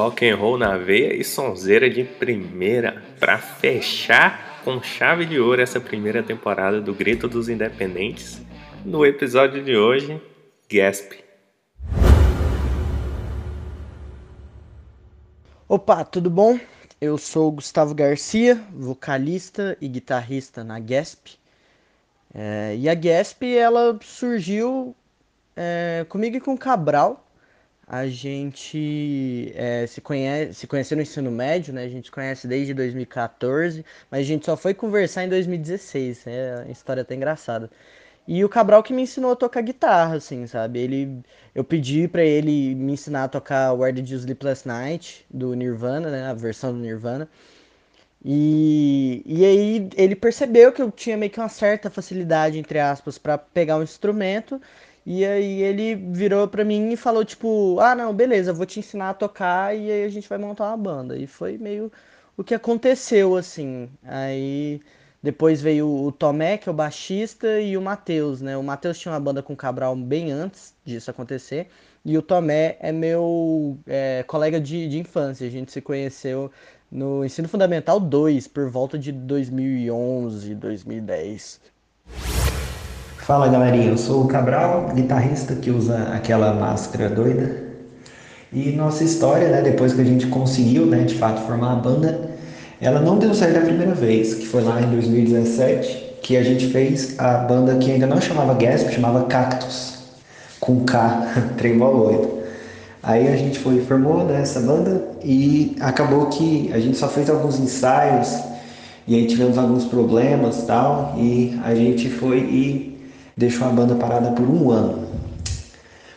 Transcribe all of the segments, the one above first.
rock and roll na veia e sonzeira de primeira para fechar com chave de ouro essa primeira temporada do Grito dos Independentes. No episódio de hoje, Gasp. Opa, tudo bom? Eu sou Gustavo Garcia, vocalista e guitarrista na Gasp. É, e a Gasp ela surgiu é, comigo e com Cabral a gente é, se, conhece, se conheceu no ensino médio, né? A gente conhece desde 2014, mas a gente só foi conversar em 2016. É uma história até engraçada. E o Cabral que me ensinou a tocar guitarra, assim, sabe? Ele, eu pedi para ele me ensinar a tocar Where Did You Sleep Last Night, do Nirvana, né? A versão do Nirvana. E, e aí ele percebeu que eu tinha meio que uma certa facilidade, entre aspas, para pegar um instrumento e aí ele virou pra mim e falou, tipo, ah, não, beleza, vou te ensinar a tocar e aí a gente vai montar uma banda. E foi meio o que aconteceu, assim. Aí depois veio o Tomé, que é o baixista, e o Matheus, né? O Matheus tinha uma banda com o Cabral bem antes disso acontecer. E o Tomé é meu é, colega de, de infância. A gente se conheceu no Ensino Fundamental 2, por volta de 2011, 2010. Fala galerinha, eu sou o Cabral, guitarrista que usa aquela máscara doida. E nossa história, né, depois que a gente conseguiu, né, de fato formar a banda, ela não deu certo a primeira vez, que foi lá em 2017, que a gente fez a banda que ainda não chamava Gasp, chamava Cactus, com K, tremoloido. Aí a gente foi formou né, essa banda e acabou que a gente só fez alguns ensaios e aí tivemos alguns problemas tal e a gente foi e deixou a banda parada por um ano.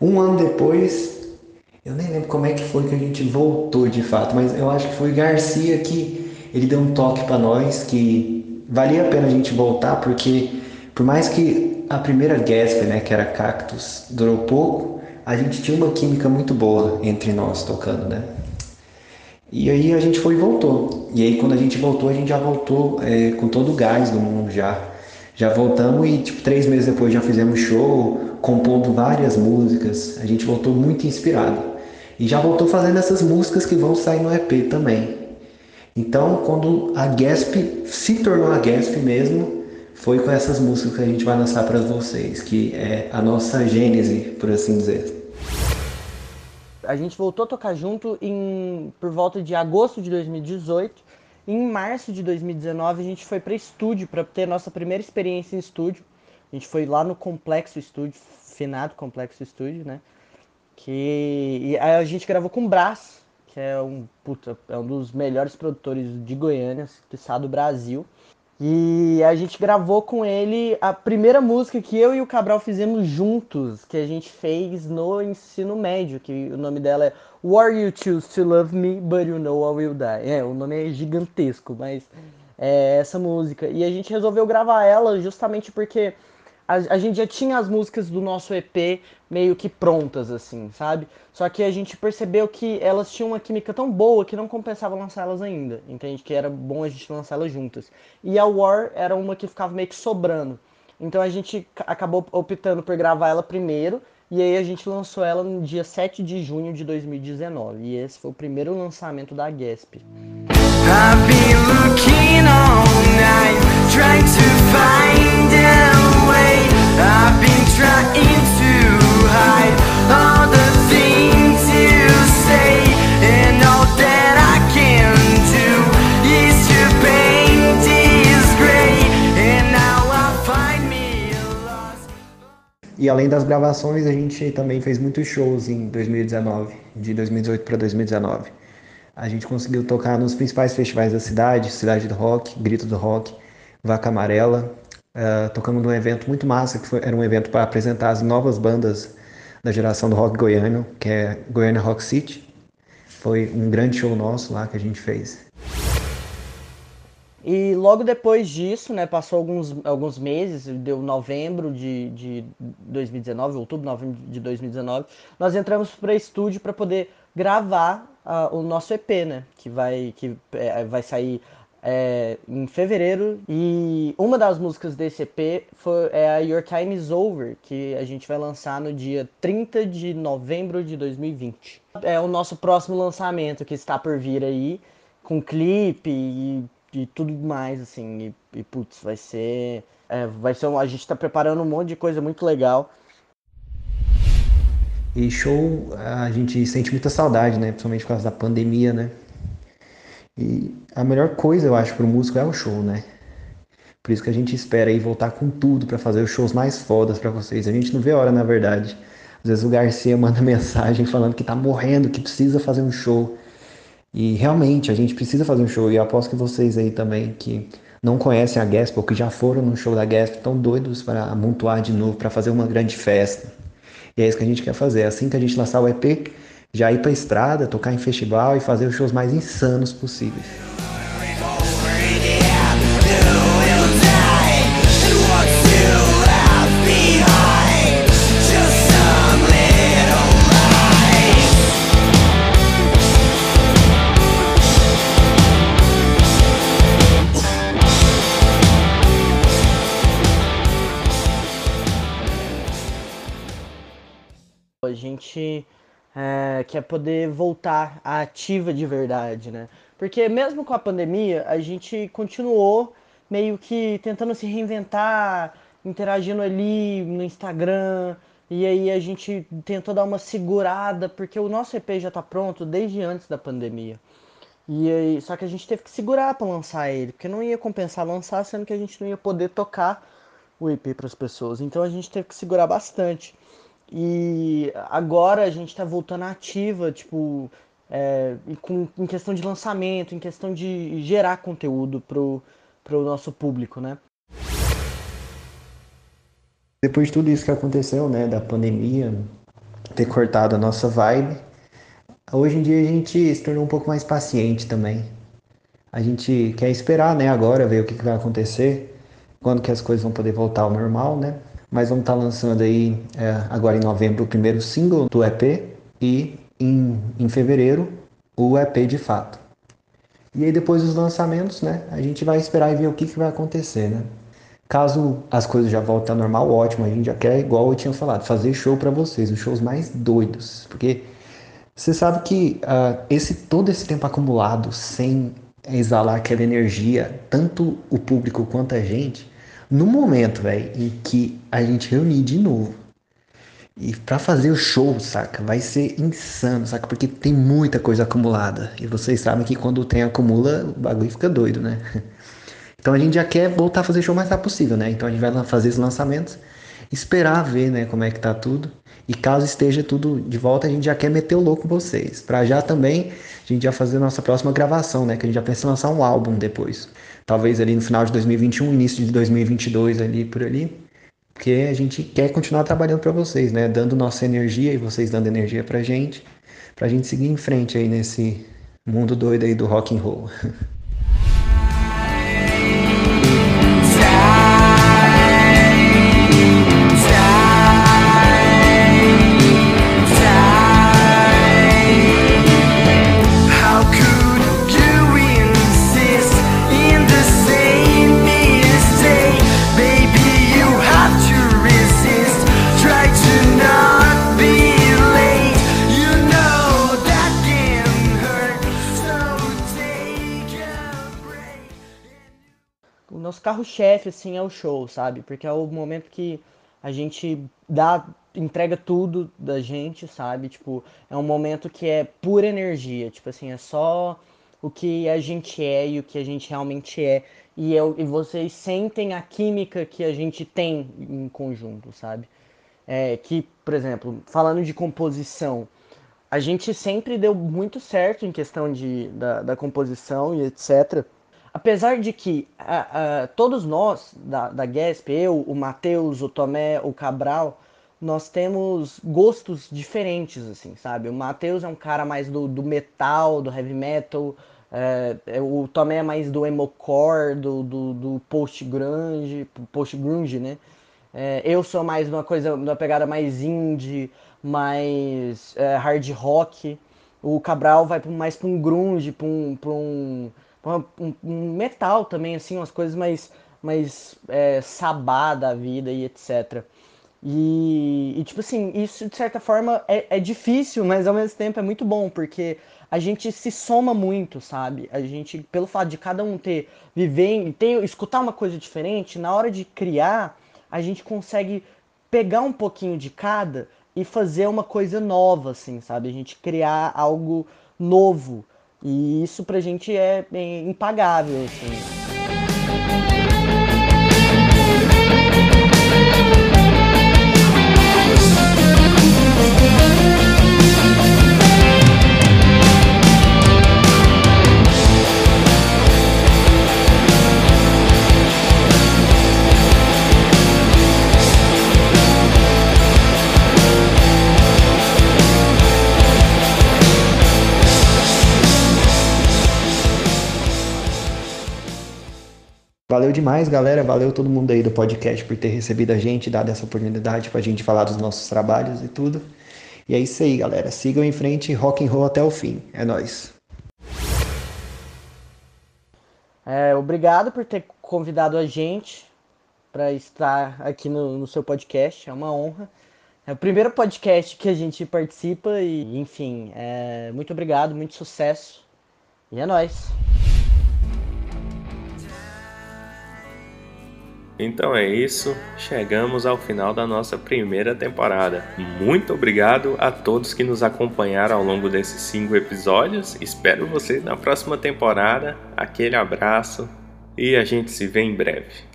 Um ano depois, eu nem lembro como é que foi que a gente voltou de fato, mas eu acho que foi Garcia que ele deu um toque para nós que valia a pena a gente voltar, porque por mais que a primeira Gasp, né, que era Cactus, durou pouco, a gente tinha uma química muito boa entre nós tocando, né? E aí a gente foi e voltou. E aí quando a gente voltou, a gente já voltou é, com todo o gás do mundo já já voltamos e tipo três meses depois já fizemos show, compondo várias músicas. A gente voltou muito inspirado e já voltou fazendo essas músicas que vão sair no EP também. Então, quando a Gasp se tornou a Gasp mesmo, foi com essas músicas que a gente vai lançar para vocês, que é a nossa gênese, por assim dizer. A gente voltou a tocar junto em por volta de agosto de 2018 em março de 2019 a gente foi para estúdio para ter nossa primeira experiência em estúdio. A gente foi lá no Complexo Estúdio, finado Complexo Estúdio, né? Que e a gente gravou com o Brás, que é um puta, é um dos melhores produtores de Goiânia, que está do Brasil. E a gente gravou com ele a primeira música que eu e o Cabral fizemos juntos, que a gente fez no ensino médio, que o nome dela é War You Choose to Love Me, But You Know I Will Die. É, o nome é gigantesco, mas é essa música. E a gente resolveu gravar ela justamente porque a, a, gente já tinha as músicas do nosso EP meio que prontas, assim, sabe? Só que a gente percebeu que elas tinham uma química tão boa que não compensava lançá-las ainda, entende? Que era bom a gente lançá-las juntas. E a War era uma que ficava meio que sobrando. Então a gente acabou optando por gravar ela primeiro, e aí a gente lançou ela no dia 7 de junho de 2019. E esse foi o primeiro lançamento da Gasp. I've been looking all night, trying to find E além das gravações, a gente também fez muitos shows em 2019, de 2018 para 2019. A gente conseguiu tocar nos principais festivais da cidade, Cidade do Rock, Grito do Rock, Vaca Amarela. Uh, tocamos num evento muito massa, que foi, era um evento para apresentar as novas bandas da geração do rock goiano, que é Goiânia Rock City. Foi um grande show nosso lá que a gente fez. E logo depois disso, né, passou alguns, alguns meses, deu novembro de, de 2019, outubro, novembro de 2019, nós entramos para estúdio para poder gravar uh, o nosso EP, né? Que vai, que, é, vai sair é, em fevereiro e uma das músicas desse EP foi, é a Your Time Is Over, que a gente vai lançar no dia 30 de novembro de 2020. É o nosso próximo lançamento que está por vir aí, com clipe e, e tudo mais, assim, e, e putz, vai ser... É, vai ser a gente está preparando um monte de coisa muito legal. E show, a gente sente muita saudade, né? Principalmente por causa da pandemia, né? E a melhor coisa, eu acho, para o músico é o show, né? Por isso que a gente espera aí voltar com tudo para fazer os shows mais fodas para vocês. A gente não vê hora, na verdade. Às vezes o Garcia manda mensagem falando que tá morrendo, que precisa fazer um show. E realmente, a gente precisa fazer um show. E aposto que vocês aí também, que não conhecem a Gasp ou que já foram no show da Gasp, estão doidos para amontoar de novo, para fazer uma grande festa. E é isso que a gente quer fazer. Assim que a gente lançar o EP, já ir pra estrada, tocar em festival e fazer os shows mais insanos possíveis. Gente é, que é poder voltar à ativa de verdade, né? Porque mesmo com a pandemia, a gente continuou meio que tentando se reinventar, interagindo ali no Instagram, e aí a gente tentou dar uma segurada, porque o nosso EP já tá pronto desde antes da pandemia. E aí, só que a gente teve que segurar para lançar ele, porque não ia compensar lançar, sendo que a gente não ia poder tocar o EP para as pessoas. Então a gente teve que segurar bastante. E agora a gente está voltando ativa, tipo, é, com, em questão de lançamento, em questão de gerar conteúdo pro, pro nosso público, né? Depois de tudo isso que aconteceu, né, da pandemia, ter cortado a nossa vibe, hoje em dia a gente se tornou um pouco mais paciente também. A gente quer esperar, né, agora, ver o que, que vai acontecer, quando que as coisas vão poder voltar ao normal, né? Mas vamos estar lançando aí é, agora em novembro o primeiro single do EP e em, em fevereiro o EP de fato. E aí depois dos lançamentos, né, a gente vai esperar e ver o que, que vai acontecer, né? Caso as coisas já voltem ao normal, ótimo, a gente já quer, igual eu tinha falado, fazer show para vocês, os shows mais doidos, porque você sabe que uh, esse todo esse tempo acumulado sem exalar aquela energia, tanto o público quanto a gente, no momento, velho, em que a gente reunir de novo e para fazer o show, saca? Vai ser insano, saca? Porque tem muita coisa acumulada. E vocês sabem que quando tem acumula, o bagulho fica doido, né? Então a gente já quer voltar a fazer show o mais rápido possível, né? Então a gente vai fazer os lançamentos, esperar ver, né, como é que tá tudo. E caso esteja tudo de volta, a gente já quer meter o louco vocês. Para já também a gente já fazer nossa próxima gravação, né? Que a gente já pensa em lançar um álbum depois talvez ali no final de 2021, início de 2022 ali por ali, porque a gente quer continuar trabalhando para vocês, né, dando nossa energia e vocês dando energia pra gente, pra gente seguir em frente aí nesse mundo doido aí do rock and roll. carro-chefe, assim, é o show, sabe? Porque é o momento que a gente dá, entrega tudo da gente, sabe? Tipo, é um momento que é pura energia, tipo assim, é só o que a gente é e o que a gente realmente é. E, eu, e vocês sentem a química que a gente tem em conjunto, sabe? É, que, por exemplo, falando de composição, a gente sempre deu muito certo em questão de, da, da composição e etc. Apesar de que todos nós da, da Gasp, eu, o Matheus, o Tomé, o Cabral, nós temos gostos diferentes, assim, sabe? O Matheus é um cara mais do, do metal, do heavy metal, é, o Tomé é mais do emocore, do, do, do post-grunge, post-grunge, né? É, eu sou mais uma coisa, uma pegada mais indie, mais é, hard rock. O Cabral vai mais para um grunge, para um, um um, um, metal também, assim, umas coisas mais, mais é, sabá da vida e etc. E, e, tipo assim, isso de certa forma é, é difícil, mas ao mesmo tempo é muito bom, porque a gente se soma muito, sabe? A gente, pelo fato de cada um ter, viver, ter, escutar uma coisa diferente, na hora de criar, a gente consegue pegar um pouquinho de cada e fazer uma coisa nova, assim, sabe? A gente criar algo novo. E isso pra gente é, é impagável, assim. Valeu demais, galera. Valeu todo mundo aí do podcast por ter recebido a gente, dado essa oportunidade para a gente falar dos nossos trabalhos e tudo. E é isso aí, galera. Sigam em frente, rock and roll até o fim. É nós. É, obrigado por ter convidado a gente para estar aqui no, no seu podcast. É uma honra. É o primeiro podcast que a gente participa e, enfim, é, muito obrigado, muito sucesso. E é nóis. Então é isso, chegamos ao final da nossa primeira temporada. Muito obrigado a todos que nos acompanharam ao longo desses cinco episódios. Espero vocês na próxima temporada. Aquele abraço e a gente se vê em breve.